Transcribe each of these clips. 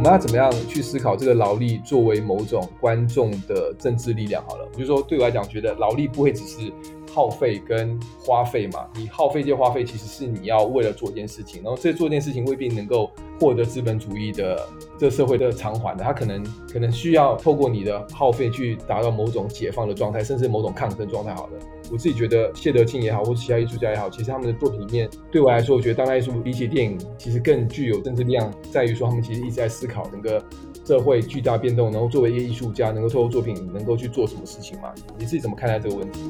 我们要怎么样去思考这个劳力作为某种观众的政治力量？好了，比如说对我来讲，觉得劳力不会只是。耗费跟花费嘛，你耗费这些花费其实是你要为了做一件事情，然后这做一件事情未必能够获得资本主义的这社会的偿还的，他可能可能需要透过你的耗费去达到某种解放的状态，甚至某种抗争状态。好的，我自己觉得谢德庆也好，或其他艺术家也好，其实他们的作品里面，对我来说，我觉得当代艺术比起电影，其实更具有政治力量，在于说他们其实一直在思考整个社会巨大变动，然后作为一个艺术家，能够透过作品能够去做什么事情嘛？你自己怎么看待这个问题？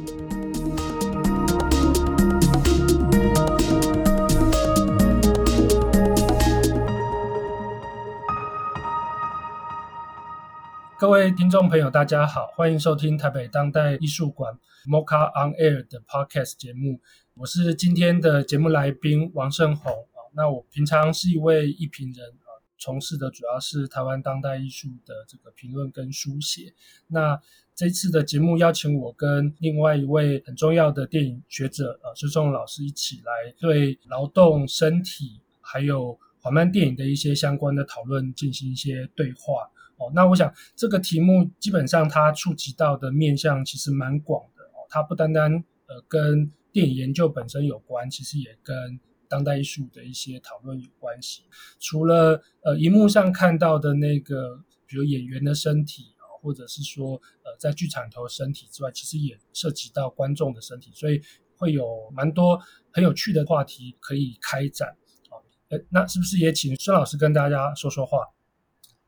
各位听众朋友，大家好，欢迎收听台北当代艺术馆 Mocha on Air 的 Podcast 节目。我是今天的节目来宾王胜宏啊。那我平常是一位艺评人啊，从事的主要是台湾当代艺术的这个评论跟书写。那这次的节目邀请我跟另外一位很重要的电影学者啊，孙胜宏老师一起来对劳动、身体还有缓慢电影的一些相关的讨论进行一些对话。哦，那我想这个题目基本上它触及到的面向其实蛮广的哦，它不单单呃跟电影研究本身有关，其实也跟当代艺术的一些讨论有关系。除了呃荧幕上看到的那个，比如演员的身体啊，或者是说呃在剧场头身体之外，其实也涉及到观众的身体，所以会有蛮多很有趣的话题可以开展。哦，呃，那是不是也请孙老师跟大家说说话？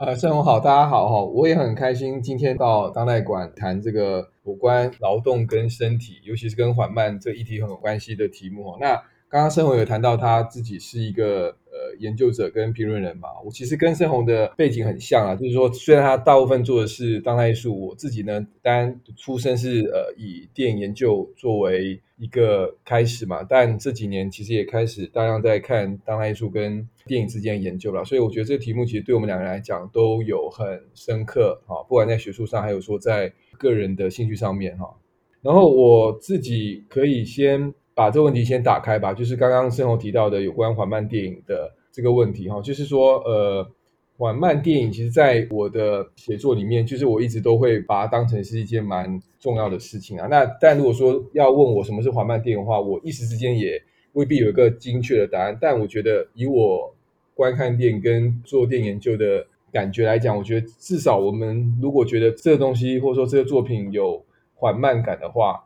呃，盛宏好，大家好哈，我也很开心今天到当代馆谈这个有关劳动跟身体，尤其是跟缓慢这一题很有关系的题目哈。那刚刚胜宏有谈到他自己是一个。呃，研究者跟评论人嘛，我其实跟胜宏的背景很像啊，就是说，虽然他大部分做的是当代艺术，我自己呢，当然出身是呃以电影研究作为一个开始嘛，但这几年其实也开始大量在看当代艺术跟电影之间的研究了，所以我觉得这个题目其实对我们两个人来讲都有很深刻哈，不管在学术上，还有说在个人的兴趣上面哈。然后我自己可以先。把这个问题先打开吧，就是刚刚胜宏提到的有关缓慢电影的这个问题哈，就是说呃，缓慢电影其实在我的写作里面，就是我一直都会把它当成是一件蛮重要的事情啊。那但如果说要问我什么是缓慢电影的话，我一时之间也未必有一个精确的答案。但我觉得以我观看电影跟做电影研究的感觉来讲，我觉得至少我们如果觉得这个东西或者说这个作品有缓慢感的话。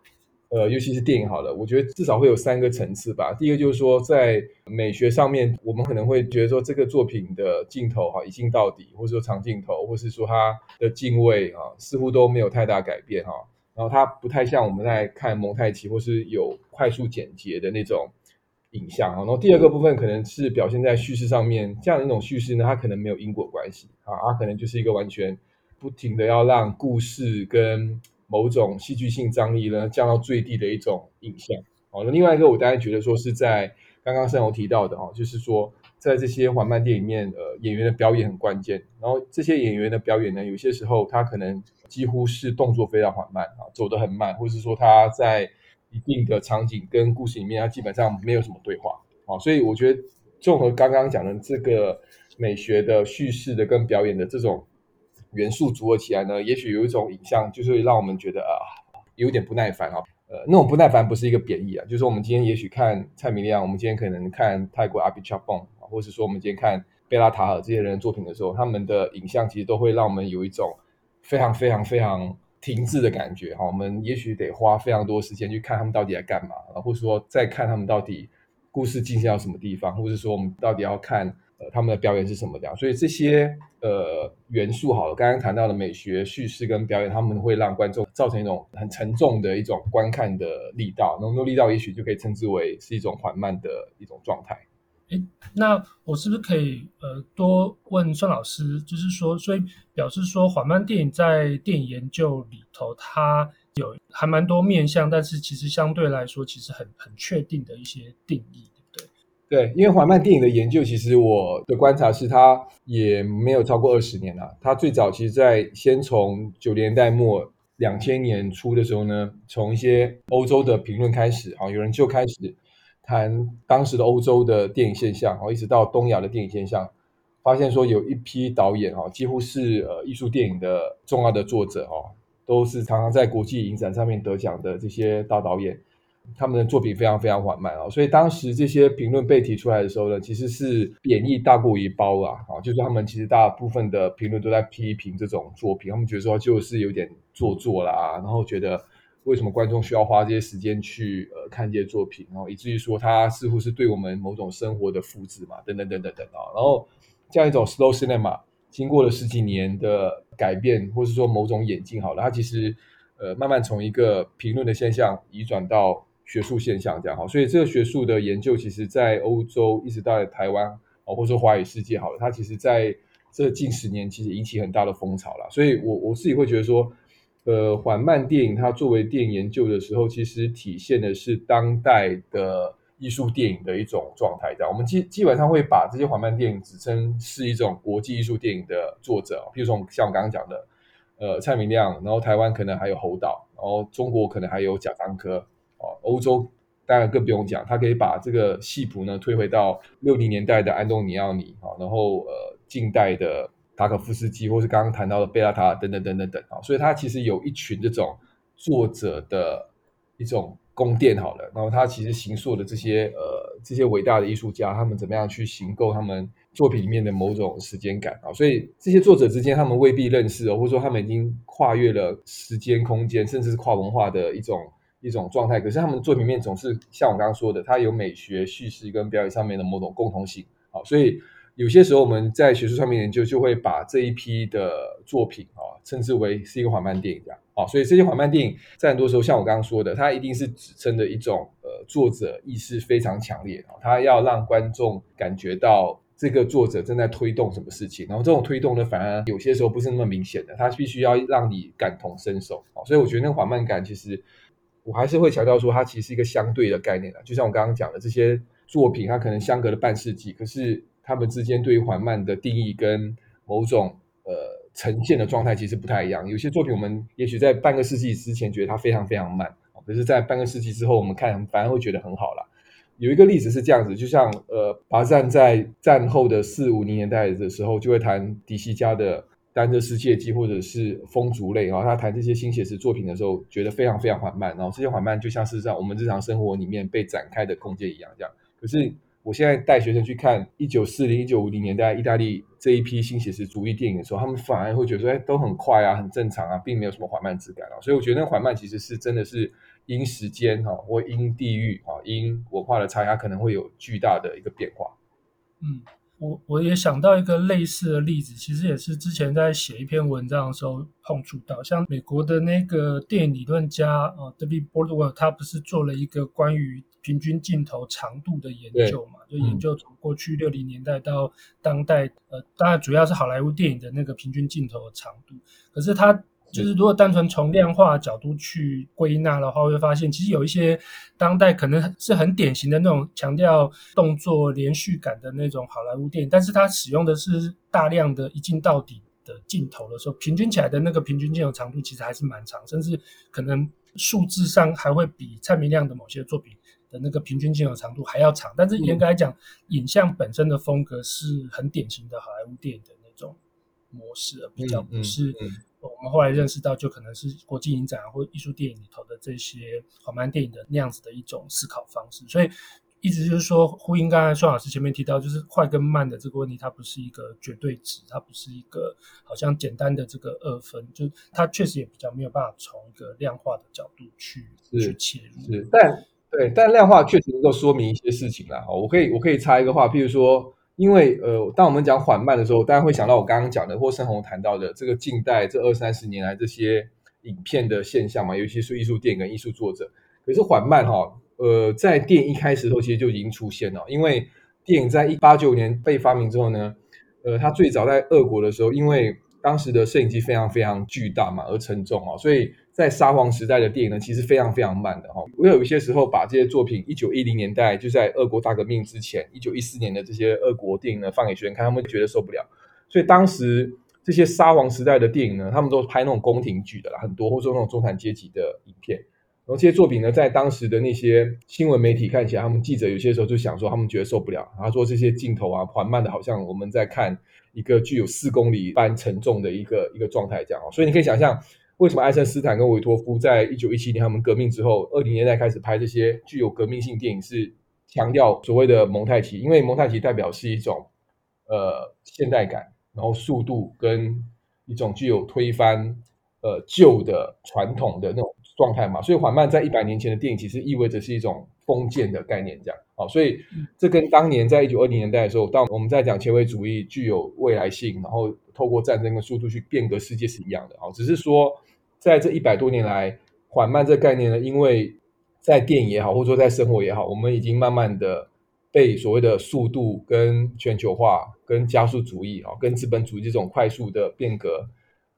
呃，尤其是电影好了，我觉得至少会有三个层次吧。第一个就是说，在美学上面，我们可能会觉得说，这个作品的镜头哈，一镜到底，或者说长镜头，或是说它的镜位啊，似乎都没有太大改变哈。然后它不太像我们在看蒙太奇或是有快速剪辑的那种影像啊。然后第二个部分可能是表现在叙事上面，这样的一种叙事呢，它可能没有因果关系啊，它可能就是一个完全不停的要让故事跟。某种戏剧性张力呢，降到最低的一种影像。好，那另外一个我当然觉得说是在刚刚胜宏提到的哦，就是说在这些缓慢电影里面，呃，演员的表演很关键。然后这些演员的表演呢，有些时候他可能几乎是动作非常缓慢啊，走得很慢，或者是说他在一定的场景跟故事里面，他基本上没有什么对话。啊，所以我觉得综合刚刚讲的这个美学的叙事的跟表演的这种。元素组合起来呢，也许有一种影像，就是会让我们觉得啊，有点不耐烦啊。呃，那种不耐烦不是一个贬义啊，就是我们今天也许看蔡明亮，我们今天可能看泰国阿比查邦啊，或者说我们今天看贝拉塔尔这些人的作品的时候，他们的影像其实都会让我们有一种非常非常非常停滞的感觉哈。我们也许得花非常多时间去看他们到底在干嘛，或者说再看他们到底故事进行到什么地方，或者说我们到底要看。呃，他们的表演是什么样？所以这些呃元素好了，刚刚谈到的美学、叙事跟表演，他们会让观众造成一种很沉重的一种观看的力道。那么力道也许就可以称之为是一种缓慢的一种状态。诶，那我是不是可以呃多问孙老师？就是说，所以表示说缓慢电影在电影研究里头，它有还蛮多面向，但是其实相对来说，其实很很确定的一些定义。对，因为缓慢电影的研究，其实我的观察是，它也没有超过二十年了。它最早其实，在先从九零年代末、两千年初的时候呢，从一些欧洲的评论开始，啊，有人就开始谈当时的欧洲的电影现象，然后一直到东亚的电影现象，发现说有一批导演啊，几乎是呃艺术电影的重要的作者哈，都是常常在国际影展上面得奖的这些大导演。他们的作品非常非常缓慢啊，所以当时这些评论被提出来的时候呢，其实是贬义大过于褒啊，啊，就是他们其实大部分的评论都在批评这种作品，他们觉得说就是有点做作啦，然后觉得为什么观众需要花这些时间去呃看这些作品，然后以至于说它似乎是对我们某种生活的复制嘛，等等等等等啊，然后这样一种 slow cinema 经过了十几年的改变，或是说某种演进好了，它其实呃慢慢从一个评论的现象移转到。学术现象这样哈，所以这个学术的研究，其实在欧洲一直到台湾哦，或者说华语世界好了，它其实在这近十年其实引起很大的风潮了。所以我我自己会觉得说，呃，缓慢电影它作为电影研究的时候，其实体现的是当代的艺术电影的一种状态。这样，我们基基本上会把这些缓慢电影指称是一种国际艺术电影的作者，譬如说像我刚刚讲的，呃，蔡明亮，然后台湾可能还有侯导，然后中国可能还有贾樟柯。哦，欧洲当然更不用讲，他可以把这个戏谱呢推回到六零年代的安东尼奥尼啊，然后呃近代的塔可夫斯基，或是刚刚谈到的贝拉塔等等等等等啊，所以他其实有一群这种作者的一种宫殿好了，然后他其实行塑的这些呃这些伟大的艺术家，他们怎么样去行构他们作品里面的某种时间感啊，所以这些作者之间他们未必认识哦，或者说他们已经跨越了时间空间，甚至是跨文化的一种。一种状态，可是他们的作品面总是像我刚刚说的，它有美学叙事跟表演上面的某种共同性。好，所以有些时候我们在学术上面研究，就会把这一批的作品啊，称之为是一个缓慢电影这样。啊，所以这些缓慢电影在很多时候，像我刚刚说的，它一定是指称的一种呃作者意识非常强烈啊，他要让观众感觉到这个作者正在推动什么事情，然后这种推动呢，反而有些时候不是那么明显的，他必须要让你感同身受。所以我觉得那个缓慢感其实。我还是会强调说，它其实是一个相对的概念啊，就像我刚刚讲的，这些作品它可能相隔了半世纪，可是它们之间对于缓慢的定义跟某种呃呈现的状态其实不太一样。有些作品我们也许在半个世纪之前觉得它非常非常慢，可是在半个世纪之后我们看反而会觉得很好了。有一个例子是这样子，就像呃，巴赞在战后的四五零年代的时候就会谈迪西加的。单车世界纪或者是风族类，然后他谈这些新写实作品的时候，觉得非常非常缓慢，然后这些缓慢就像是在我们日常生活里面被展开的空间一样，这样。可是我现在带学生去看一九四零、一九五零年代意大利这一批新写实主义电影的时候，他们反而会觉得说，哎，都很快啊，很正常啊，并没有什么缓慢质感啊。所以我觉得那缓慢其实是真的是因时间哈，或因地域哈，因文化的差异，它可能会有巨大的一个变化。嗯。我我也想到一个类似的例子，其实也是之前在写一篇文章的时候碰触到，像美国的那个电影理论家啊 David Bordwell，他不是做了一个关于平均镜头长度的研究嘛？就研究从过去六零年代到当代，呃，当然主要是好莱坞电影的那个平均镜头的长度，可是他。就是如果单纯从量化角度去归纳的话，会发现其实有一些当代可能是很典型的那种强调动作连续感的那种好莱坞电影，但是它使用的是大量的一镜到底的镜头的时候，平均起来的那个平均镜头长度其实还是蛮长，甚至可能数字上还会比蔡明亮的某些作品的那个平均镜头长度还要长。但是严格来讲，影像本身的风格是很典型的好莱坞电影的那种模式，而比较不是。我们后来认识到，就可能是国际影展或艺术电影里头的这些缓慢电影的那样子的一种思考方式。所以，一直就是说，呼应刚才孙老师前面提到，就是快跟慢的这个问题，它不是一个绝对值，它不是一个好像简单的这个二分，就它确实也比较没有办法从一个量化的角度去去切入。是，但对，但量化确实能够说明一些事情啦。我可以我可以插一个话，譬如说。因为呃，当我们讲缓慢的时候，大家会想到我刚刚讲的或盛弘谈到的这个近代这二三十年来这些影片的现象嘛，尤其是艺术电影跟艺术作者。可是缓慢哈，呃，在电影一开始的时候其实就已经出现了，因为电影在一八九年被发明之后呢，呃，它最早在俄国的时候，因为当时的摄影机非常非常巨大嘛，而沉重哦，所以在沙皇时代的电影呢，其实非常非常慢的哈。我有一些时候把这些作品，一九一零年代就在俄国大革命之前，一九一四年的这些俄国电影呢，放给学生看，他们觉得受不了。所以当时这些沙皇时代的电影呢，他们都拍那种宫廷剧的啦，很多或者说那种中产阶级的影片。然后这些作品呢，在当时的那些新闻媒体看起来，他们记者有些时候就想说，他们觉得受不了，他说这些镜头啊，缓慢的，好像我们在看一个具有四公里般沉重的一个一个状态这样。所以你可以想象，为什么爱森斯坦跟韦托夫在一九一七年他们革命之后，二零年代开始拍这些具有革命性电影，是强调所谓的蒙太奇，因为蒙太奇代表是一种呃现代感，然后速度跟一种具有推翻呃旧的传统的那种。状态嘛，所以缓慢在一百年前的电影其实意味着是一种封建的概念，这样。啊，所以这跟当年在一九二零年代的时候，当我们在讲前卫主义具有未来性，然后透过战争跟速度去变革世界是一样的。啊，只是说在这一百多年来，缓慢这个概念呢，因为在电影也好，或者说在生活也好，我们已经慢慢的被所谓的速度跟全球化、跟加速主义啊、跟资本主义这种快速的变革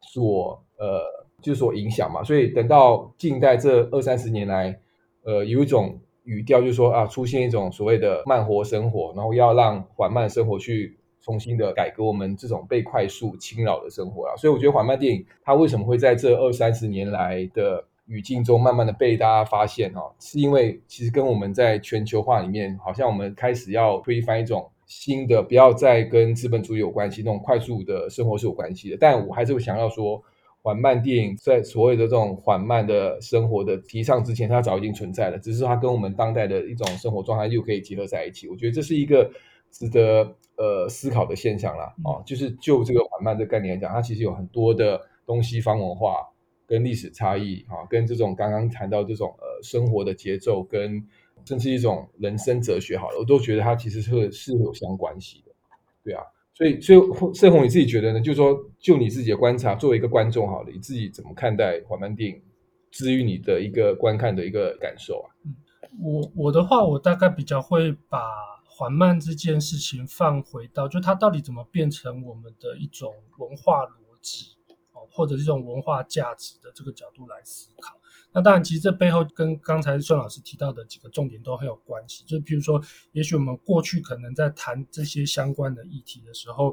所呃。就是所影响嘛，所以等到近代这二三十年来，呃，有一种语调，就是说啊，出现一种所谓的慢活生活，然后要让缓慢生活去重新的改革我们这种被快速侵扰的生活啊。所以我觉得缓慢电影它为什么会在这二三十年来的语境中慢慢的被大家发现哈，是因为其实跟我们在全球化里面，好像我们开始要推翻一种新的，不要再跟资本主义有关系那种快速的生活是有关系的。但我还是会想要说。缓慢电影在所谓的这种缓慢的生活的提倡之前，它早已经存在了，只是它跟我们当代的一种生活状态又可以结合在一起。我觉得这是一个值得呃思考的现象啦。啊，就是就这个缓慢的概念来讲，它其实有很多的东西方文化跟历史差异啊，跟这种刚刚谈到这种呃生活的节奏跟甚至一种人生哲学，好了，我都觉得它其实是是有相关系的，对啊。所以，所以盛弘你自己觉得呢？就是说，就你自己的观察，作为一个观众，好了，你自己怎么看待缓慢电影，至于你的一个观看的一个感受啊？嗯，我我的话，我大概比较会把缓慢这件事情放回到，就它到底怎么变成我们的一种文化逻辑，哦，或者这种文化价值的这个角度来思考。那当然，其实这背后跟刚才孙老师提到的几个重点都很有关系。就比如说，也许我们过去可能在谈这些相关的议题的时候，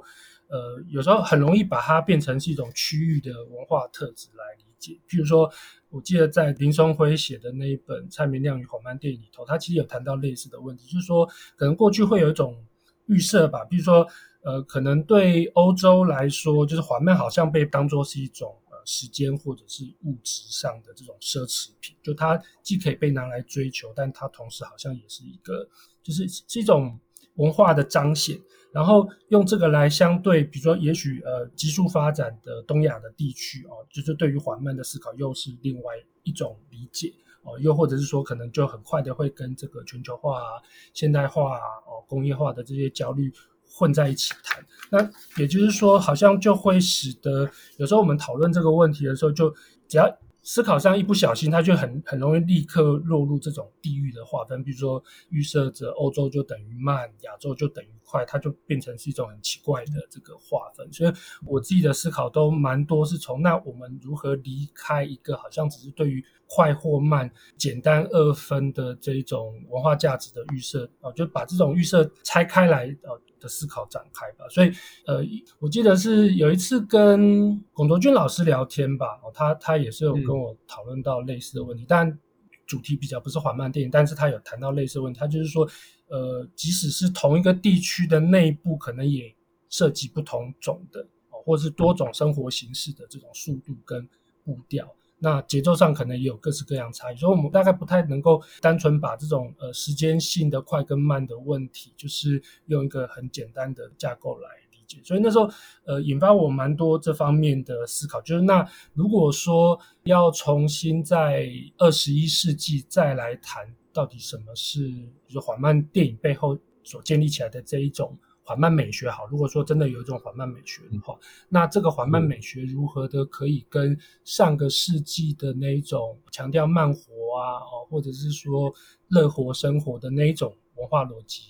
呃，有时候很容易把它变成是一种区域的文化特质来理解。譬如说，我记得在林松辉写的那一本《蔡明亮与缓慢电影》里头，他其实有谈到类似的问题，就是说，可能过去会有一种预设吧，比如说，呃，可能对欧洲来说，就是缓慢好像被当作是一种。时间或者是物质上的这种奢侈品，就它既可以被拿来追求，但它同时好像也是一个，就是是一种文化的彰显。然后用这个来相对，比如说，也许呃急速发展的东亚的地区哦，就是对于缓慢的思考又是另外一种理解哦，又或者是说，可能就很快的会跟这个全球化啊、现代化、哦工业化的这些焦虑。混在一起谈，那也就是说，好像就会使得有时候我们讨论这个问题的时候，就只要思考上一不小心，它就很很容易立刻落入这种地域的划分，比如说预设着欧洲就等于慢，亚洲就等于快，它就变成是一种很奇怪的这个划分。所以我自己的思考都蛮多是从那我们如何离开一个好像只是对于快或慢简单二分的这一种文化价值的预设啊，就把这种预设拆开来啊。思考展开吧，所以呃，我记得是有一次跟龚卓君老师聊天吧，哦，他他也是有跟我讨论到类似的问题，嗯、但主题比较不是缓慢电影，但是他有谈到类似的问题，他就是说，呃，即使是同一个地区的内部，可能也涉及不同种的，哦，或者是多种生活形式的这种速度跟步调。那节奏上可能也有各式各样差异，所以我们大概不太能够单纯把这种呃时间性的快跟慢的问题，就是用一个很简单的架构来理解。所以那时候呃引发我蛮多这方面的思考，就是那如果说要重新在二十一世纪再来谈到底什么是，比如缓慢电影背后所建立起来的这一种。缓慢美学好，如果说真的有一种缓慢美学的话，那这个缓慢美学如何的可以跟上个世纪的那一种强调慢活啊，哦，或者是说乐活生活的那一种文化逻辑，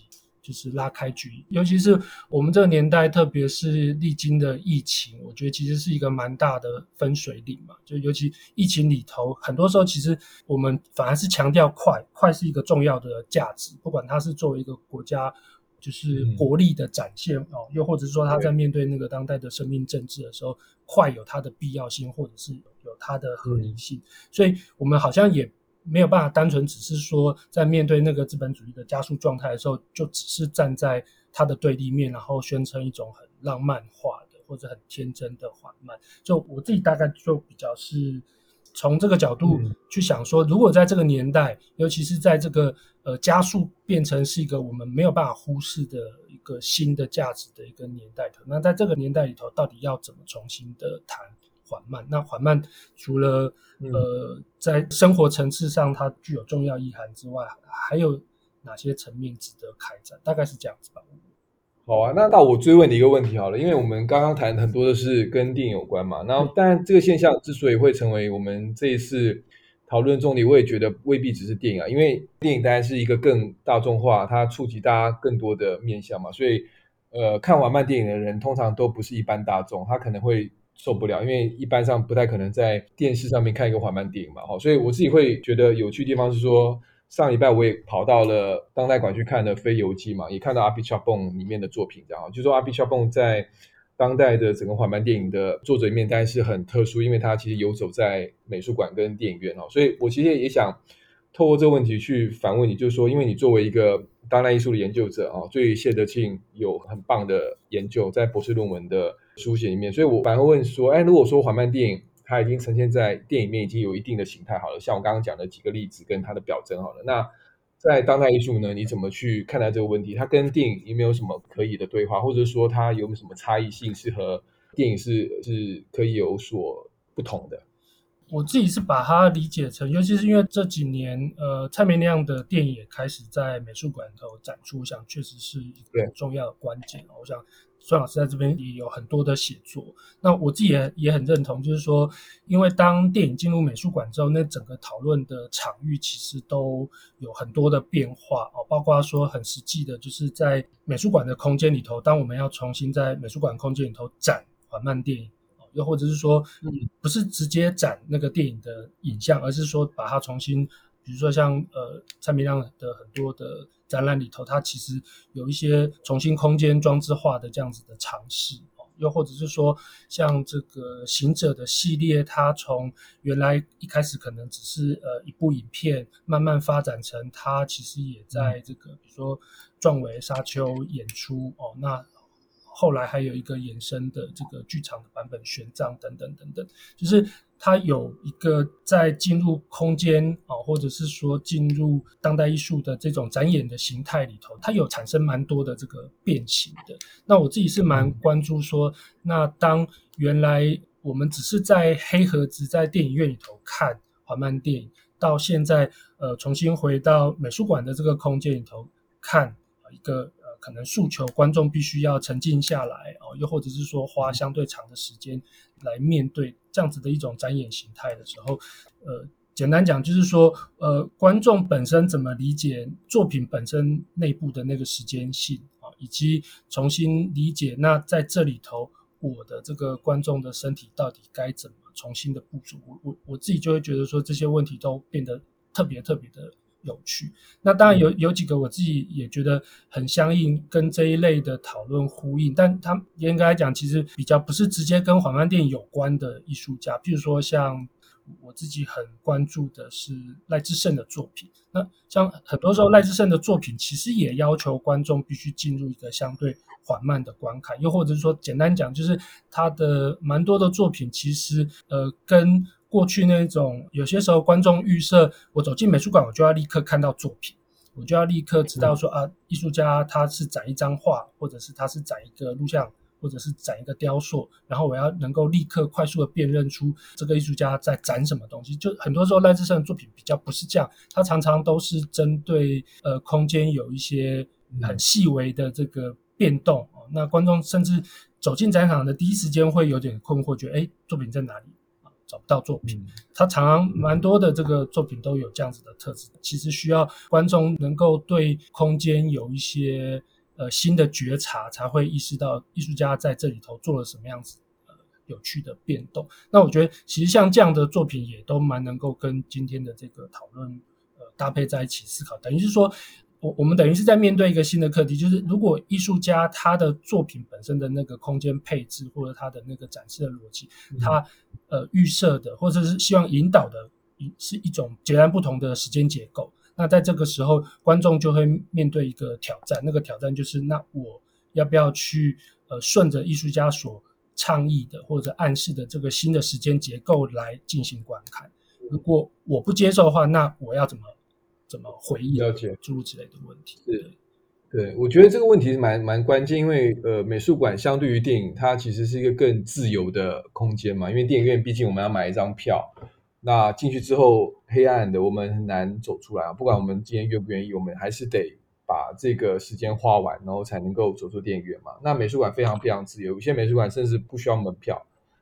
就是拉开距离。尤其是我们这个年代，特别是历经的疫情，我觉得其实是一个蛮大的分水岭嘛。就尤其疫情里头，很多时候其实我们反而是强调快，快是一个重要的价值，不管它是作为一个国家。就是国力的展现哦，又或者是说他在面对那个当代的生命政治的时候，快有它的必要性，或者是有它的合理性。所以，我们好像也没有办法单纯只是说在面对那个资本主义的加速状态的时候，就只是站在它的对立面，然后宣称一种很浪漫化的或者很天真的缓慢。就我自己大概就比较是从这个角度去想说，如果在这个年代，尤其是在这个呃加速变成是一个我们没有办法忽视的一个新的价值的一个年代头，那在这个年代里头，到底要怎么重新的谈？缓慢，那缓慢除了呃在生活层次上它具有重要意涵之外，还有哪些层面值得开展？大概是这样子吧。好啊，那那我追问你一个问题好了，因为我们刚刚谈很多的是跟电影有关嘛，然后但这个现象之所以会成为我们这一次讨论重点，我也觉得未必只是电影啊，因为电影当然是一个更大众化，它触及大家更多的面向嘛，所以呃看缓慢电影的人通常都不是一般大众，他可能会。受不了，因为一般上不太可能在电视上面看一个缓慢电影嘛，好，所以我自己会觉得有趣的地方是说，上礼拜我也跑到了当代馆去看了《非游记》嘛，也看到阿比查邦里面的作品，这样，就说阿比查邦在当代的整个缓慢电影的作者里面，当然是很特殊，因为他其实游走在美术馆跟电影院哦，所以我其实也想透过这个问题去反问你，就是说，因为你作为一个当代艺术的研究者啊，对谢德庆有很棒的研究，在博士论文的。书写里面，所以我反而问说，哎，如果说缓慢电影它已经呈现在电影里面，已经有一定的形态好了，像我刚刚讲的几个例子跟它的表征好了，那在当代艺术呢，你怎么去看待这个问题？它跟电影有没有什么可以的对话，或者说它有没有什么差异性，是和电影是是可以有所不同的？我自己是把它理解成，尤其是因为这几年，呃，蔡明亮的电影也开始在美术馆头展出，我想确实是一个重要的关键。我想。孙老师在这边也有很多的写作，那我自己也也很认同，就是说，因为当电影进入美术馆之后，那整个讨论的场域其实都有很多的变化哦，包括说很实际的，就是在美术馆的空间里头，当我们要重新在美术馆空间里头展缓慢电影，又或者是说，嗯，不是直接展那个电影的影像，而是说把它重新。比如说像呃蔡明亮的很多的展览里头，它其实有一些重新空间装置化的这样子的尝试哦，又或者是说像这个行者的系列，它从原来一开始可能只是呃一部影片，慢慢发展成它其实也在这个比如说壮围沙丘演出哦，那后来还有一个衍生的这个剧场的版本玄奘等等等等，就是。它有一个在进入空间啊，或者是说进入当代艺术的这种展演的形态里头，它有产生蛮多的这个变形的。那我自己是蛮关注说，那当原来我们只是在黑盒子在电影院里头看缓慢电影，到现在呃重新回到美术馆的这个空间里头看一个。可能诉求观众必须要沉静下来哦，又或者是说花相对长的时间来面对这样子的一种展演形态的时候，呃，简单讲就是说，呃，观众本身怎么理解作品本身内部的那个时间性啊，以及重新理解那在这里头我的这个观众的身体到底该怎么重新的部署，我我我自己就会觉得说这些问题都变得特别特别的。有趣，那当然有有几个我自己也觉得很相应，跟这一类的讨论呼应，但他严格来讲，其实比较不是直接跟缓慢电影有关的艺术家，譬如说像我自己很关注的是赖智胜的作品。那像很多时候赖智胜的作品，其实也要求观众必须进入一个相对缓慢的观看，又或者是说，简单讲，就是他的蛮多的作品，其实呃跟。过去那种有些时候观众预设，我走进美术馆，我就要立刻看到作品，我就要立刻知道说啊，艺术家他是展一张画，或者是他是展一个录像，或者是展一个雕塑，然后我要能够立刻快速的辨认出这个艺术家在展什么东西。就很多时候赖志胜的作品比较不是这样，他常常都是针对呃空间有一些很细微的这个变动，那观众甚至走进展场的第一时间会有点困惑，觉得哎，作品在哪里？找不到作品，他常常蛮多的这个作品都有这样子的特质。其实需要观众能够对空间有一些呃新的觉察，才会意识到艺术家在这里头做了什么样子呃有趣的变动。那我觉得其实像这样的作品也都蛮能够跟今天的这个讨论呃搭配在一起思考，等于是说。我我们等于是在面对一个新的课题，就是如果艺术家他的作品本身的那个空间配置，或者他的那个展示的逻辑，他呃预设的或者是希望引导的一是一种截然不同的时间结构。那在这个时候，观众就会面对一个挑战，那个挑战就是，那我要不要去呃顺着艺术家所倡议的或者暗示的这个新的时间结构来进行观看？如果我不接受的话，那我要怎么怎么回应？了解诸如此类的问题。是，对，我觉得这个问题是蛮蛮关键，因为呃，美术馆相对于电影，它其实是一个更自由的空间嘛。因为电影院毕竟我们要买一张票，那进去之后黑暗的，我们很难走出来啊。不管我们今天愿不愿意，我们还是得把这个时间花完，然后才能够走出电影院嘛。那美术馆非常非常自由，有些美术馆甚至不需要门票。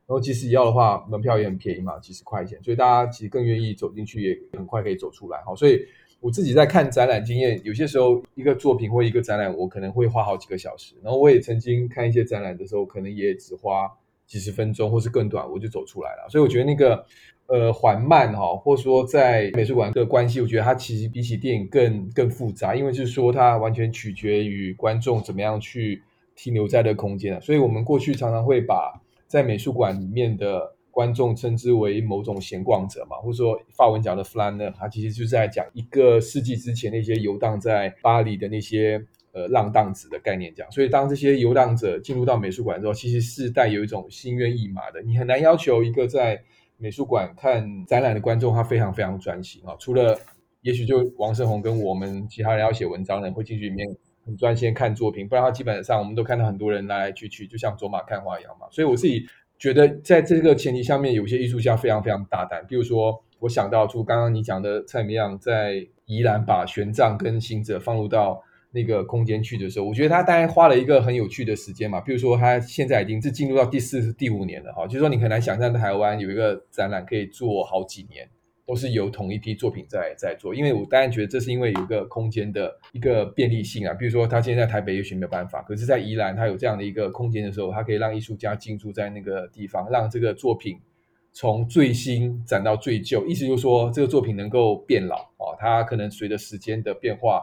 然后即使要的话，门票也很便宜嘛，几十块钱，所以大家其实更愿意走进去，也很快可以走出来。好，所以我自己在看展览经验，有些时候一个作品或一个展览，我可能会花好几个小时。然后我也曾经看一些展览的时候，可能也只花几十分钟，或是更短，我就走出来了。所以我觉得那个呃缓慢哈，或者说在美术馆的关系，我觉得它其实比起电影更更复杂，因为就是说它完全取决于观众怎么样去停留在这个空间。所以我们过去常常会把在美术馆里面的观众称之为某种闲逛者嘛，或者说法文讲的 flâneur，他其实就是在讲一个世纪之前那些游荡在巴黎的那些呃浪荡子的概念讲。所以当这些游荡者进入到美术馆之后，其实是带有一种心猿意马的。你很难要求一个在美术馆看展览的观众他非常非常专心啊，除了也许就王胜宏跟我们其他人要写文章的人会进去里面。很专心看作品，不然的话，基本上我们都看到很多人来来去去，就像走马看花一样嘛。所以我自己觉得，在这个前提下面，有些艺术家非常非常大胆。比如说，我想到出刚刚你讲的蔡明亮在宜兰把玄奘跟行者放入到那个空间去的时候，我觉得他大概花了一个很有趣的时间嘛。比如说，他现在已经是进入到第四、第五年了哈，就是说你很难想象台湾有一个展览可以做好几年。都是由同一批作品在在做，因为我当然觉得这是因为有一个空间的一个便利性啊，比如说他现在在台北也许没有办法，可是，在宜兰他有这样的一个空间的时候，他可以让艺术家进驻在那个地方，让这个作品从最新展到最旧，意思就是说这个作品能够变老啊，它可能随着时间的变化，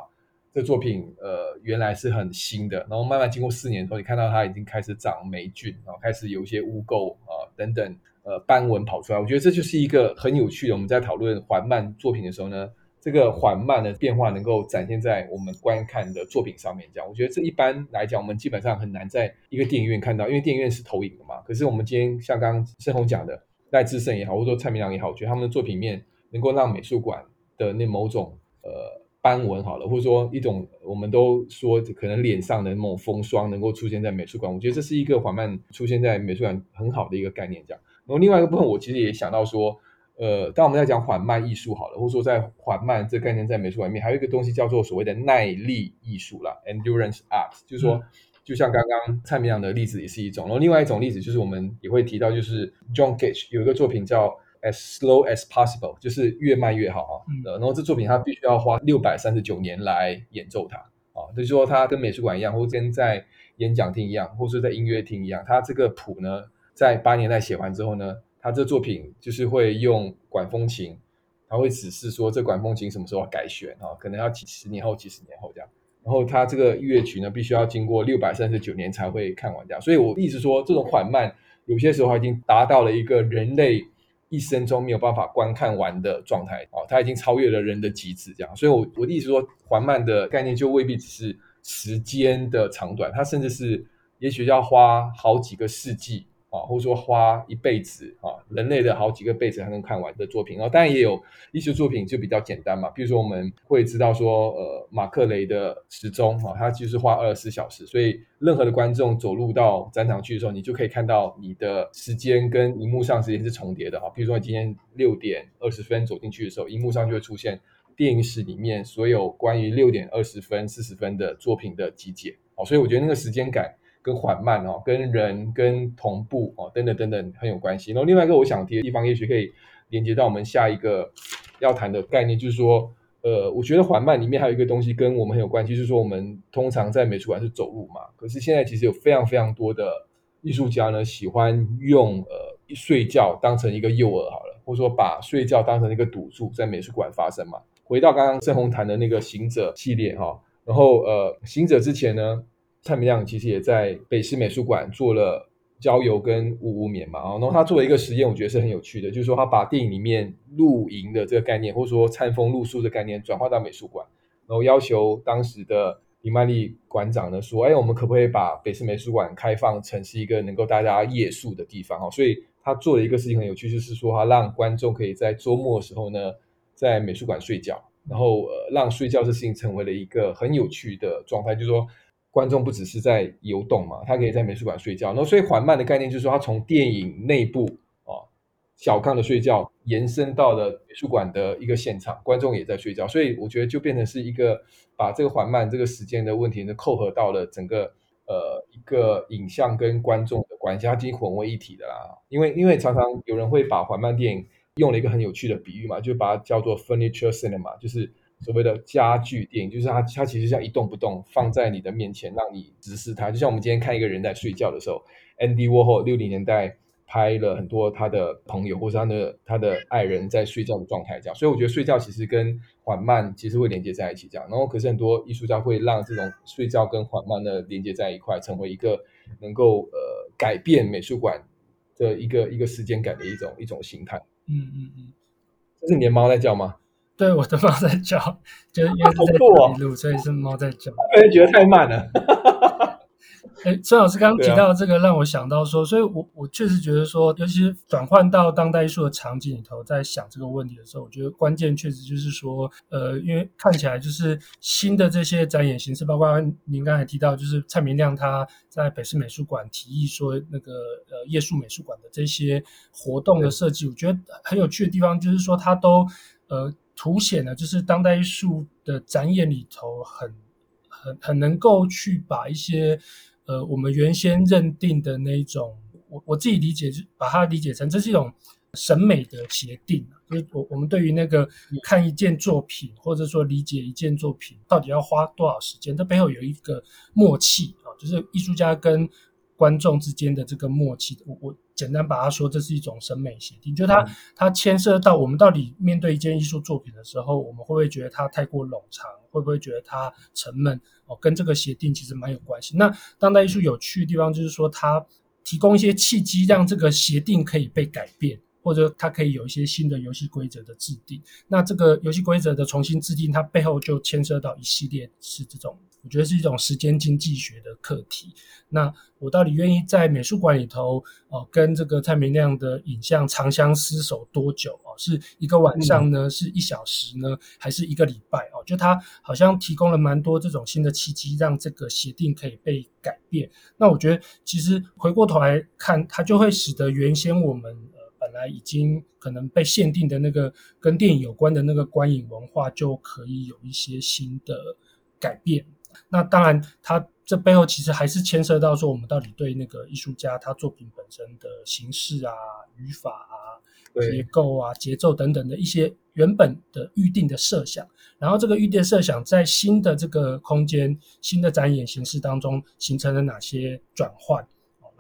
这作品呃原来是很新的，然后慢慢经过四年之后，你看到它已经开始长霉菌啊，开始有一些污垢啊等等。呃，斑纹跑出来，我觉得这就是一个很有趣的。我们在讨论缓慢作品的时候呢，这个缓慢的变化能够展现在我们观看的作品上面。这样，我觉得这一般来讲，我们基本上很难在一个电影院看到，因为电影院是投影的嘛。可是我们今天像刚刚盛宏讲的赖智胜也好，或者说蔡明亮也好，我觉得他们的作品面能够让美术馆的那某种呃斑纹好了，或者说一种我们都说可能脸上的那种风霜能够出现在美术馆，我觉得这是一个缓慢出现在美术馆很好的一个概念。这样。然后另外一个部分，我其实也想到说，呃，当我们在讲缓慢艺术好了，或者说在缓慢这个概念在美术馆里面，还有一个东西叫做所谓的耐力艺术啦，endurance art，就是说，就像刚刚蔡明亮的例子也是一种。然后另外一种例子就是我们也会提到，就是 John Cage 有一个作品叫 As Slow as Possible，就是越慢越好啊。然后这作品它必须要花六百三十九年来演奏它啊，就是说它跟美术馆一样，或者跟在演讲厅一样，或者说在音乐厅一样，它这个谱呢。在八年代写完之后呢，它这作品就是会用管风琴，它会指示说这管风琴什么时候要改弦啊，可能要几十年后、几十年后这样。然后它这个乐曲呢，必须要经过六百三十九年才会看完这样。所以我一直说，这种缓慢有些时候已经达到了一个人类一生中没有办法观看完的状态啊，它已经超越了人的极致这样。所以我我的意思说，缓慢的概念就未必只是时间的长短，它甚至是也许要花好几个世纪。啊，或者说花一辈子啊，人类的好几个辈子才能看完的作品，然后当然也有艺术作品就比较简单嘛，比如说我们会知道说，呃，马克雷的时钟啊，它就是花二十四小时，所以任何的观众走入到展场去的时候，你就可以看到你的时间跟荧幕上时间是重叠的哈，比如说你今天六点二十分走进去的时候，荧幕上就会出现电影史里面所有关于六点二十分、四十分的作品的集结，哦，所以我觉得那个时间感。跟缓慢哦，跟人跟同步哦，等等等等很有关系。然后另外一个我想提的地方，也许可以连接到我们下一个要谈的概念，就是说，呃，我觉得缓慢里面还有一个东西跟我们很有关系，就是说我们通常在美术馆是走路嘛，可是现在其实有非常非常多的艺术家呢，喜欢用呃睡觉当成一个诱饵好了，或者说把睡觉当成一个赌注在美术馆发生嘛。回到刚刚胜宏谈的那个行者系列哈，然后呃行者之前呢。蔡明亮其实也在北师美术馆做了郊游跟无无眠嘛，然后他做了一个实验，我觉得是很有趣的，就是说他把电影里面露营的这个概念，或者说餐风露宿的概念转化到美术馆，然后要求当时的李曼丽馆长呢说，哎，我们可不可以把北市美术馆开放成是一个能够大家夜宿的地方？哈，所以他做了一个事情很有趣，就是说他让观众可以在周末的时候呢，在美术馆睡觉，然后呃，让睡觉这事情成为了一个很有趣的状态，就是说。观众不只是在游动嘛，他可以在美术馆睡觉。然后，所以缓慢的概念就是说，他从电影内部啊小康的睡觉，延伸到了美术馆的一个现场，观众也在睡觉。所以，我觉得就变成是一个把这个缓慢这个时间的问题呢，扣合到了整个呃一个影像跟观众的关系，它已经混为一体的啦。因为，因为常常有人会把缓慢电影用了一个很有趣的比喻嘛，就把它叫做 furniture cinema，就是。所谓的家具电影，就是它，它其实像一动不动放在你的面前，让你直视它。就像我们今天看一个人在睡觉的时候，Andy Warhol 六零年代拍了很多他的朋友或是他的他的爱人在睡觉的状态，这样。所以我觉得睡觉其实跟缓慢其实会连接在一起，这样。然后可是很多艺术家会让这种睡觉跟缓慢的连接在一块，成为一个能够呃改变美术馆的一个一个时间感的一种一种形态。嗯嗯嗯，这是你的猫在叫吗？对，我的猫在叫，就是因为是在录，哦、所以是猫在叫。我觉得太慢了。哎，孙老师刚刚提到这个，让我想到说，啊、所以我我确实觉得说，尤其是转换到当代艺术的场景里头，在想这个问题的时候，我觉得关键确实就是说，呃，因为看起来就是新的这些展演形式，包括您刚才提到，就是蔡明亮他在北市美术馆提议说那个呃夜宿美术馆的这些活动的设计，我觉得很有趣的地方就是说，他都呃。凸显了就是当代艺术的展演里头很很很能够去把一些呃我们原先认定的那种，我我自己理解就把它理解成这是一种审美的协定，就是我我们对于那个看一件作品或者说理解一件作品到底要花多少时间，这背后有一个默契啊，就是艺术家跟观众之间的这个默契，我我。简单把它说，这是一种审美协定，就它它牵涉到我们到底面对一件艺术作品的时候，我们会不会觉得它太过冗长，会不会觉得它沉闷？哦，跟这个协定其实蛮有关系。那当代艺术有趣的地方就是说，它提供一些契机，让这个协定可以被改变，或者它可以有一些新的游戏规则的制定。那这个游戏规则的重新制定，它背后就牵涉到一系列是这种。我觉得是一种时间经济学的课题。那我到底愿意在美术馆里头哦，跟这个蔡明亮的影像长相厮守多久哦？是一个晚上呢？是一小时呢？还是一个礼拜哦？就它好像提供了蛮多这种新的契机，让这个协定可以被改变。那我觉得其实回过头来看，它就会使得原先我们呃本来已经可能被限定的那个跟电影有关的那个观影文化，就可以有一些新的改变。那当然，它这背后其实还是牵涉到说，我们到底对那个艺术家他作品本身的形式啊、语法啊、结构啊、节奏等等的一些原本的预定的设想，然后这个预定设想在新的这个空间、新的展演形式当中形成了哪些转换，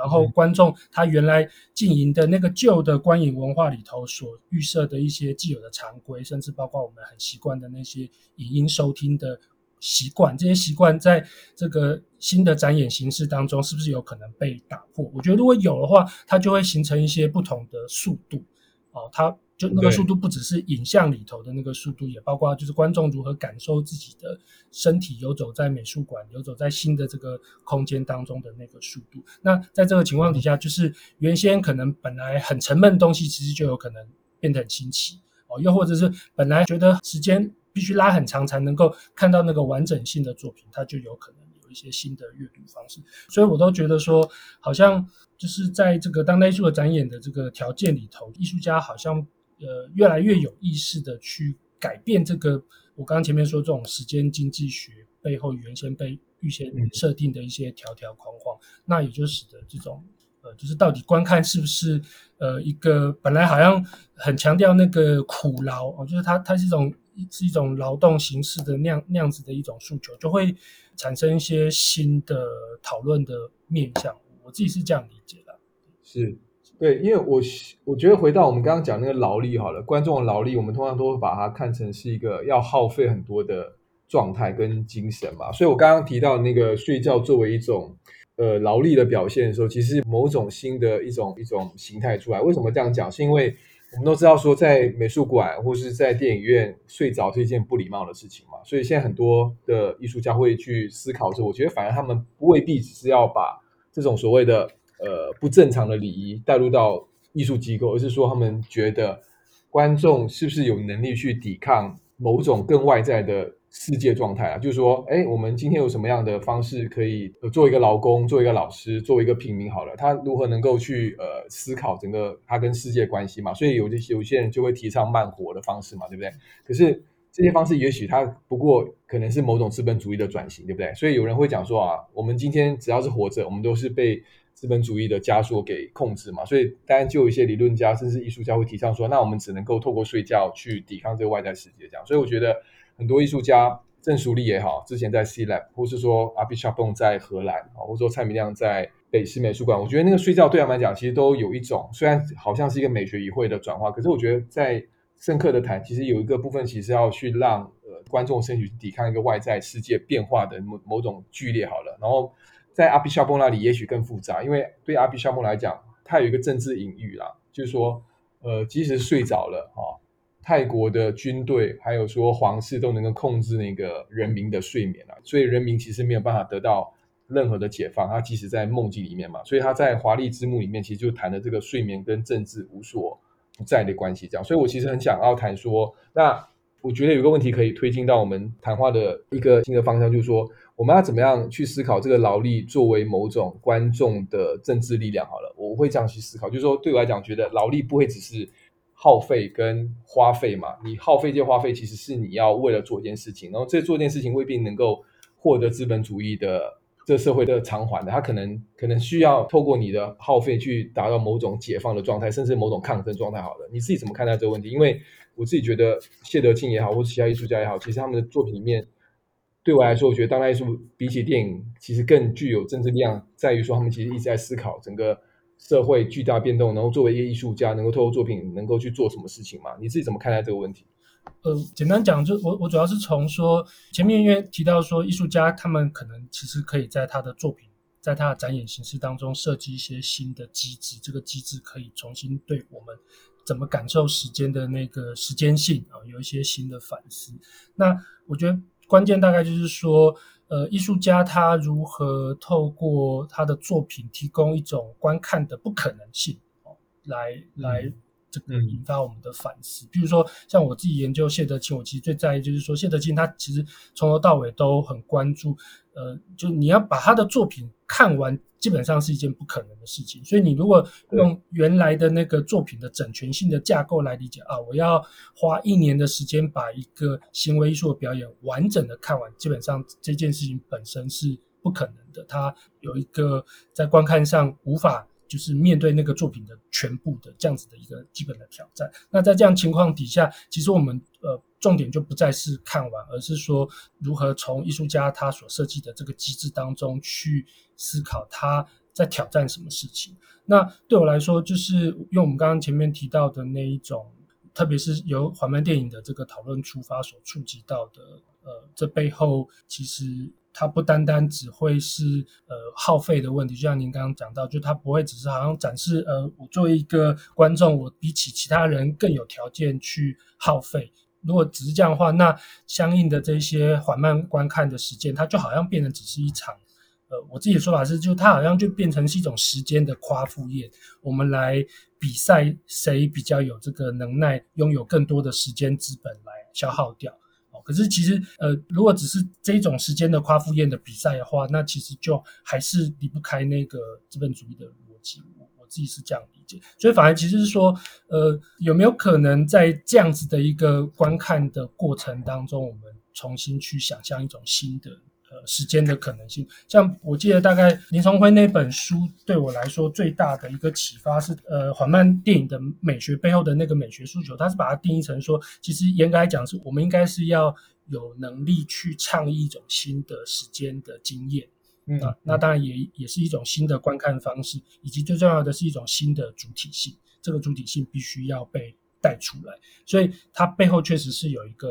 然后观众他原来经营的那个旧的观影文化里头所预设的一些既有的常规，甚至包括我们很习惯的那些影音收听的。习惯，这些习惯在这个新的展演形式当中，是不是有可能被打破？我觉得如果有的话，它就会形成一些不同的速度。哦，它就那个速度不只是影像里头的那个速度，也包括就是观众如何感受自己的身体游走在美术馆、游走在新的这个空间当中的那个速度。那在这个情况底下，就是原先可能本来很沉闷的东西，其实就有可能变得很新奇。哦，又或者是本来觉得时间。必须拉很长才能够看到那个完整性的作品，它就有可能有一些新的阅读方式。所以我都觉得说，好像就是在这个当代艺术的展演的这个条件里头，艺术家好像呃越来越有意识的去改变这个我刚刚前面说这种时间经济学背后原先被预先设定的一些条条框框，那也就使得这种。呃，就是到底观看是不是呃一个本来好像很强调那个苦劳哦，就是它它是一种是一种劳动形式的那样那样子的一种诉求，就会产生一些新的讨论的面向。我自己是这样理解的。是，对，因为我我觉得回到我们刚刚讲那个劳力好了，观众的劳力，我们通常都会把它看成是一个要耗费很多的状态跟精神嘛，所以我刚刚提到那个睡觉作为一种。呃劳力的表现的时候，其实某种新的一种一种形态出来。为什么这样讲？是因为我们都知道说，在美术馆或是在电影院睡着是一件不礼貌的事情嘛，所以现在很多的艺术家会去思考说，我觉得反而他们未必只是要把这种所谓的呃不正常的礼仪带入到艺术机构，而是说他们觉得观众是不是有能力去抵抗某种更外在的。世界状态啊，就是说，哎，我们今天有什么样的方式可以呃，做一个劳工，做一个老师，做一个平民好了，他如何能够去呃思考整个他跟世界关系嘛？所以有这些有些人就会提倡慢活的方式嘛，对不对？可是这些方式也许他不过可能是某种资本主义的转型，对不对？所以有人会讲说啊，我们今天只要是活着，我们都是被资本主义的枷锁给控制嘛。所以当然就有一些理论家甚至艺术家会提倡说，那我们只能够透过睡觉去抵抗这个外在世界，这样。所以我觉得。很多艺术家，郑淑丽也好，之前在 C Lab，或是说阿比夏蹦在荷兰啊，或者说蔡明亮在北师美术馆，我觉得那个睡觉对他们来讲，其实都有一种，虽然好像是一个美学语汇的转化，可是我觉得在深刻的谈，其实有一个部分，其实要去让呃观众身体去抵抗一个外在世界变化的某某种剧烈好了。然后在阿比夏蹦那里，也许更复杂，因为对阿比夏蹦来讲，它有一个政治隐喻啦，就是说，呃，即使睡着了啊。哦泰国的军队还有说皇室都能够控制那个人民的睡眠啊，所以人民其实没有办法得到任何的解放，他即使在梦境里面嘛，所以他在华丽之幕里面其实就谈了这个睡眠跟政治无所不在的关系，这样，所以我其实很想要谈说，那我觉得有个问题可以推进到我们谈话的一个新的方向，就是说我们要怎么样去思考这个劳力作为某种观众的政治力量？好了，我会这样去思考，就是说对我来讲，觉得劳力不会只是。耗费跟花费嘛，你耗费这些花费，其实是你要为了做一件事情，然后这做一件事情未必能够获得资本主义的这社会的偿还的，它可能可能需要透过你的耗费去达到某种解放的状态，甚至某种抗争状态。好了，你自己怎么看待这个问题？因为我自己觉得谢德庆也好，或者其他艺术家也好，其实他们的作品里面，对我来说，我觉得当代艺术比起电影，其实更具有政治力量，在于说他们其实一直在思考整个。社会巨大变动，然后作为一个艺术家，能够透过作品能够去做什么事情吗？你自己怎么看待这个问题？呃，简单讲，就我我主要是从说前面因为提到说艺术家他们可能其实可以在他的作品，在他的展演形式当中设计一些新的机制，这个机制可以重新对我们怎么感受时间的那个时间性啊，有一些新的反思。那我觉得关键大概就是说。呃，艺术家他如何透过他的作品提供一种观看的不可能性，哦，来来这个引发我们的反思。比如说，像我自己研究谢德庆，我其实最在意就是说，谢德庆他其实从头到尾都很关注，呃，就你要把他的作品看完。基本上是一件不可能的事情，所以你如果用原来的那个作品的整全性的架构来理解啊，我要花一年的时间把一个行为艺术的表演完整的看完，基本上这件事情本身是不可能的，它有一个在观看上无法。就是面对那个作品的全部的这样子的一个基本的挑战。那在这样情况底下，其实我们呃重点就不再是看完，而是说如何从艺术家他所设计的这个机制当中去思考他在挑战什么事情。那对我来说，就是用我们刚刚前面提到的那一种，特别是由缓慢电影的这个讨论出发所触及到的，呃，这背后其实。它不单单只会是呃耗费的问题，就像您刚刚讲到，就它不会只是好像展示呃我作为一个观众，我比起其他人更有条件去耗费。如果只是这样的话，那相应的这些缓慢观看的时间，它就好像变成只是一场呃我自己的说法是，就它好像就变成是一种时间的夸父宴，我们来比赛谁比较有这个能耐，拥有更多的时间资本来消耗掉。哦可是其实，呃，如果只是这种时间的夸父宴的比赛的话，那其实就还是离不开那个资本主义的逻辑。自己是这样理解，所以反而其实是说，呃，有没有可能在这样子的一个观看的过程当中，我们重新去想象一种新的。呃，时间的可能性，像我记得大概林重辉那本书对我来说最大的一个启发是，呃，缓慢电影的美学背后的那个美学诉求，他是把它定义成说，其实严格来讲是我们应该是要有能力去倡议一种新的时间的经验，嗯，啊，那当然也也是一种新的观看方式，以及最重要的是一种新的主体性，这个主体性必须要被带出来，所以它背后确实是有一个。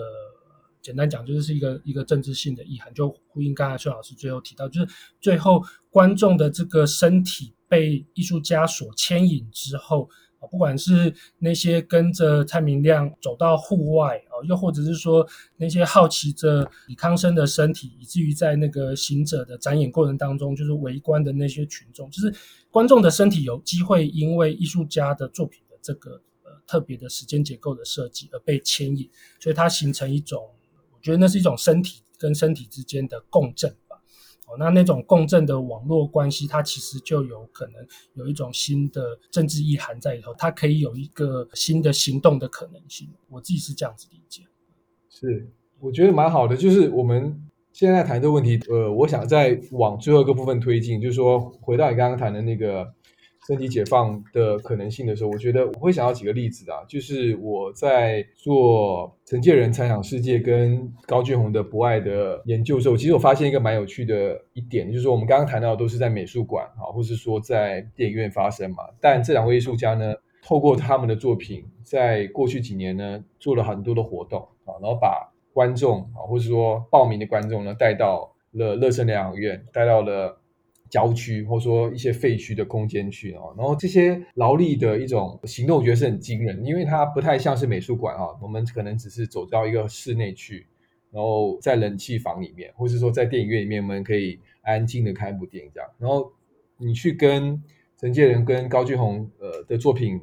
简单讲就是是一个一个政治性的意涵，就呼应刚才孙老师最后提到，就是最后观众的这个身体被艺术家所牵引之后。不管是那些跟着蔡明亮走到户外啊，又或者是说那些好奇着李康生的身体，以至于在那个行者的展演过程当中，就是围观的那些群众，就是观众的身体有机会因为艺术家的作品的这个呃特别的时间结构的设计而被牵引，所以它形成一种，我觉得那是一种身体跟身体之间的共振。那那种共振的网络关系，它其实就有可能有一种新的政治意涵在里头，它可以有一个新的行动的可能性。我自己是这样子理解。是，我觉得蛮好的。就是我们现在谈这个问题，呃，我想再往最后一个部分推进，就是说回到你刚刚谈的那个。身体解放的可能性的时候，我觉得我会想到几个例子啊，就是我在做陈建仁猜想世界跟高俊宏的博爱的研究时候，其实我发现一个蛮有趣的一点，就是说我们刚刚谈到的都是在美术馆啊，或是说在电影院发生嘛，但这两位艺术家呢，透过他们的作品，在过去几年呢，做了很多的活动啊，然后把观众啊，或者说报名的观众呢，带到了乐圣疗养院，带到了。郊区或者说一些废墟的空间去哦，然后这些劳力的一种行动，我觉得是很惊人，因为它不太像是美术馆啊，我们可能只是走到一个室内去，然后在冷气房里面，或是说在电影院里面，我们可以安静的看一部电影这样。然后你去跟陈建仁跟高俊宏呃的作品。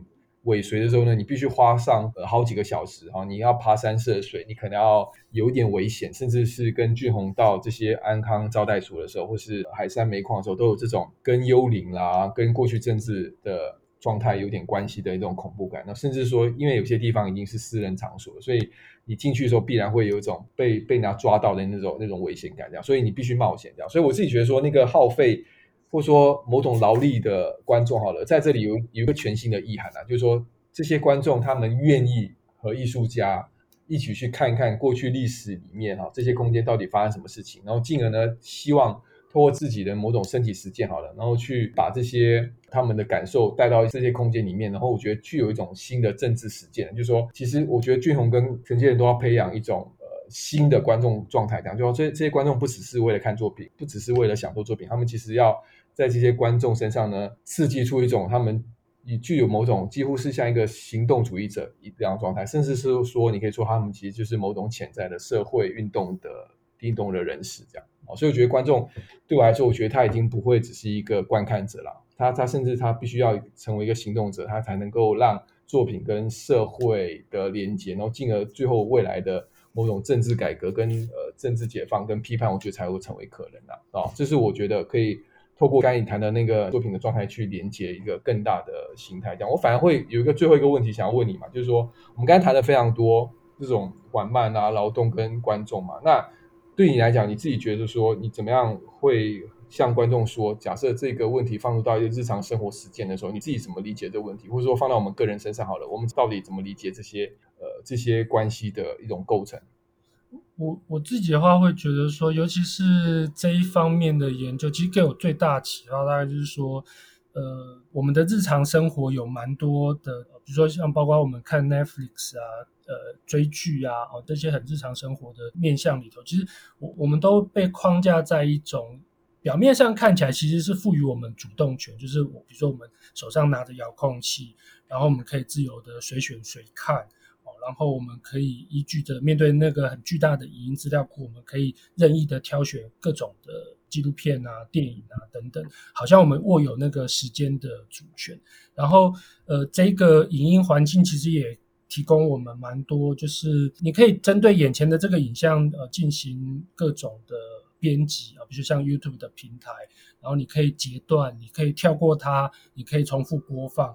尾随的时候呢，你必须花上呃好几个小时哈，你要爬山涉水，你可能要有点危险，甚至是跟俊宏到这些安康招待所的时候，或是海山煤矿的时候，都有这种跟幽灵啦、跟过去政治的状态有点关系的一种恐怖感。那甚至说，因为有些地方已经是私人场所，所以你进去的时候必然会有一种被被人家抓到的那种那种危险感，这样，所以你必须冒险这样。所以我自己觉得说，那个耗费。或说某种劳力的观众好了，在这里有有一个全新的意涵啊，就是说这些观众他们愿意和艺术家一起去看一看过去历史里面哈这些空间到底发生什么事情，然后进而呢希望通过自己的某种身体实践好了，然后去把这些他们的感受带到这些空间里面，然后我觉得具有一种新的政治实践，就是说其实我觉得俊宏跟陈介仁都要培养一种。新的观众状态，这样就说这这些观众不只是为了看作品，不只是为了享受作品，他们其实要在这些观众身上呢，刺激出一种他们也具有某种几乎是像一个行动主义者一样状态，甚至是说你可以说他们其实就是某种潜在的社会运动的运动的人士这样。哦，所以我觉得观众对我来说，我觉得他已经不会只是一个观看者了，他他甚至他必须要成为一个行动者，他才能够让作品跟社会的连接，然后进而最后未来的。某种政治改革跟呃政治解放跟批判，我觉得才会成为可能的啊，这是我觉得可以透过刚才你谈的那个作品的状态去连接一个更大的形态。这样，我反而会有一个最后一个问题想要问你嘛，就是说我们刚才谈的非常多这种缓慢啊、劳动跟观众嘛，那对你来讲，你自己觉得说你怎么样会向观众说，假设这个问题放入到一个日常生活实践的时候，你自己怎么理解这个问题，或者说放到我们个人身上好了，我们到底怎么理解这些？呃，这些关系的一种构成，我我自己的话会觉得说，尤其是这一方面的研究，其实给我最大启发，大概就是说，呃，我们的日常生活有蛮多的，比如说像包括我们看 Netflix 啊，呃，追剧啊，哦，这些很日常生活的面向里头，其实我我们都被框架在一种表面上看起来其实是赋予我们主动权，就是我比如说我们手上拿着遥控器，然后我们可以自由的随选随看。然后我们可以依据着面对那个很巨大的影音资料库，我们可以任意的挑选各种的纪录片啊、电影啊等等，好像我们握有那个时间的主权。然后，呃，这个影音环境其实也提供我们蛮多，就是你可以针对眼前的这个影像，呃，进行各种的编辑啊，比如像 YouTube 的平台，然后你可以截断，你可以跳过它，你可以重复播放。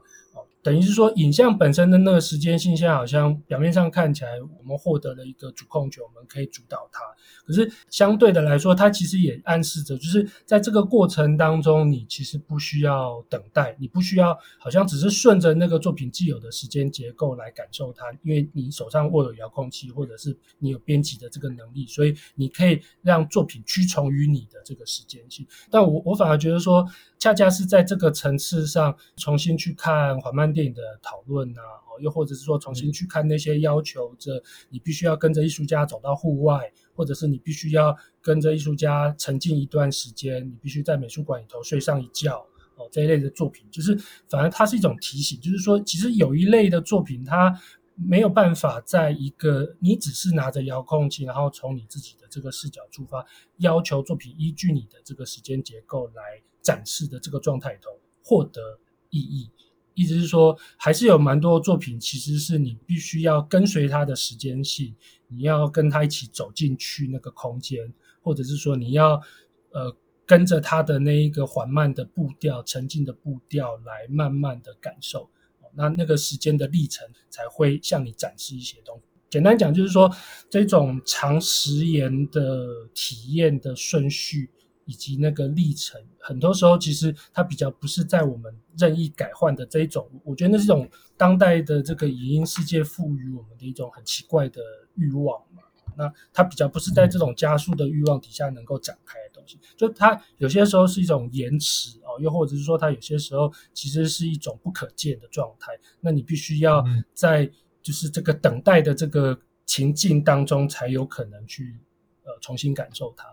等于是说，影像本身的那个时间性，现在好像表面上看起来，我们获得了一个主控权，我们可以主导它。可是相对的来说，它其实也暗示着，就是在这个过程当中，你其实不需要等待，你不需要好像只是顺着那个作品既有的时间结构来感受它，因为你手上握有遥控器，或者是你有编辑的这个能力，所以你可以让作品屈从于你的这个时间性。但我我反而觉得说，恰恰是在这个层次上重新去看缓慢。电影的讨论啊，哦，又或者是说重新去看那些要求着你必须要跟着艺术家走到户外，或者是你必须要跟着艺术家沉浸一段时间，你必须在美术馆里头睡上一觉哦，这一类的作品，就是反而它是一种提醒，就是说其实有一类的作品它。没有办法在一个你只是拿着遥控器，然后从你自己的这个视角出发，要求作品依据你的这个时间结构来展示的这个状态里头获得意义。意思是说，还是有蛮多作品其实是你必须要跟随它的时间性，你要跟它一起走进去那个空间，或者是说你要呃跟着它的那一个缓慢的步调、沉静的步调来慢慢的感受。那那个时间的历程才会向你展示一些东西。简单讲就是说，这种长时延的体验的顺序以及那个历程，很多时候其实它比较不是在我们任意改换的这一种。我觉得那是一种当代的这个影音世界赋予我们的一种很奇怪的欲望嘛。那它比较不是在这种加速的欲望底下能够展开的东西，就它有些时候是一种延迟哦，又或者是说它有些时候其实是一种不可见的状态。那你必须要在就是这个等待的这个情境当中，才有可能去呃重新感受它。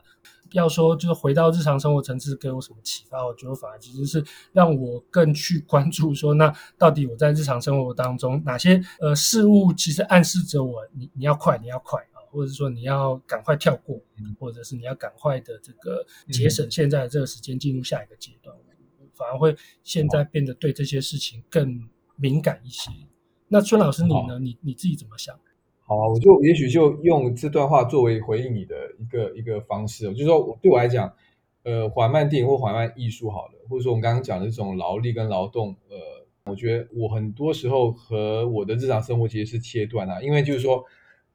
要说就是回到日常生活层次给我什么启发，我觉得反而其实是让我更去关注说，那到底我在日常生活当中哪些呃事物其实暗示着我，你你要快，你要快啊。或者说你要赶快跳过，或者是你要赶快的这个节省现在的这个时间进入下一个阶段，反而会现在变得对这些事情更敏感一些。那孙老师你呢？你你自己怎么想？好，我就也许就用这段话作为回应你的一个一个方式，就是说对我来讲，呃，缓慢电影或缓慢艺术好了，或者说我们刚刚讲的这种劳力跟劳动，呃，我觉得我很多时候和我的日常生活其实是切断啊，因为就是说。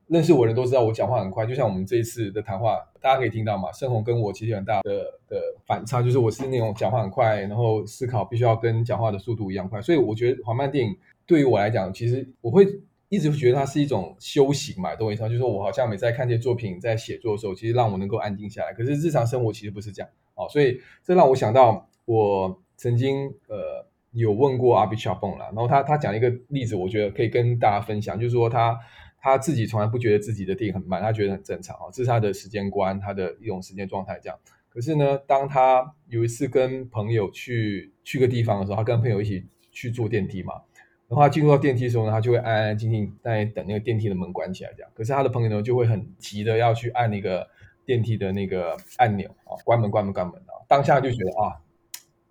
认识我的人都知道我讲话很快，就像我们这一次的谈话，大家可以听到嘛。盛鸿跟我其实很大的的反差，就是我是那种讲话很快，然后思考必须要跟讲话的速度一样快。所以我觉得缓慢电影对于我来讲，其实我会一直觉得它是一种修行嘛，懂我意思吗？就是我好像每次在看这些作品，在写作的时候，其实让我能够安静下来。可是日常生活其实不是这样哦，所以这让我想到我曾经呃有问过阿比查蹦啦，然后他他讲一个例子，我觉得可以跟大家分享，就是说他。他自己从来不觉得自己的电影很慢，他觉得很正常啊，这是他的时间观，他的一种时间状态这样。可是呢，当他有一次跟朋友去去个地方的时候，他跟朋友一起去坐电梯嘛，然后他进入到电梯的时候呢，他就会安安静静在等那个电梯的门关起来这样。可是他的朋友呢，就会很急的要去按那个电梯的那个按钮啊，关门关门关门啊。当下就觉得啊，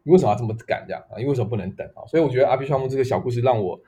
你为什么要这么赶这样啊？你为什么不能等啊？所以我觉得阿比沙木这个小故事让我。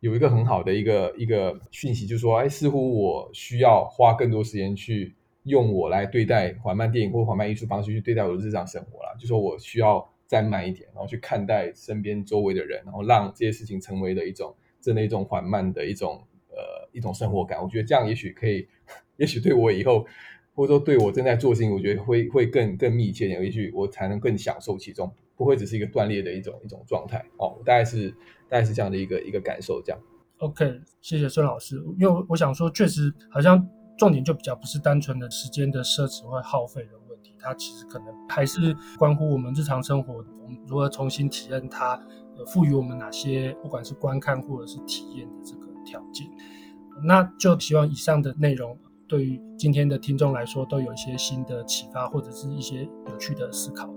有一个很好的一个一个讯息，就是说，哎，似乎我需要花更多时间去用我来对待缓慢电影或缓慢艺术方式去对待我的日常生活了。就说我需要再慢一点，然后去看待身边周围的人，然后让这些事情成为了一种真的一种缓慢的一种呃一种生活感。我觉得这样也许可以，也许对我以后或者说对我正在做事情，我觉得会会更更密切点，也许我才能更享受其中，不会只是一个断裂的一种一种状态。哦，大概是。大概是这样的一个一个感受，这样。OK，谢谢孙老师。因为我想说，确实好像重点就比较不是单纯的时间的奢侈或耗费的，它其实可能还是关乎我们日常生活，我们如何重新体验它，呃，赋予我们哪些不管是观看或者是体验的这个条件。那就希望以上的内容对于今天的听众来说，都有一些新的启发或者是一些有趣的思考。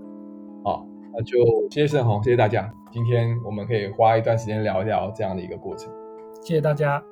好。那就谢谢盛鸿，谢谢大家。今天我们可以花一段时间聊一聊这样的一个过程。谢谢大家。